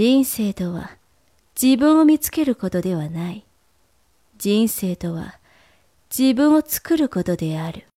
人生とは自分を見つけることではない。人生とは自分を作ることである。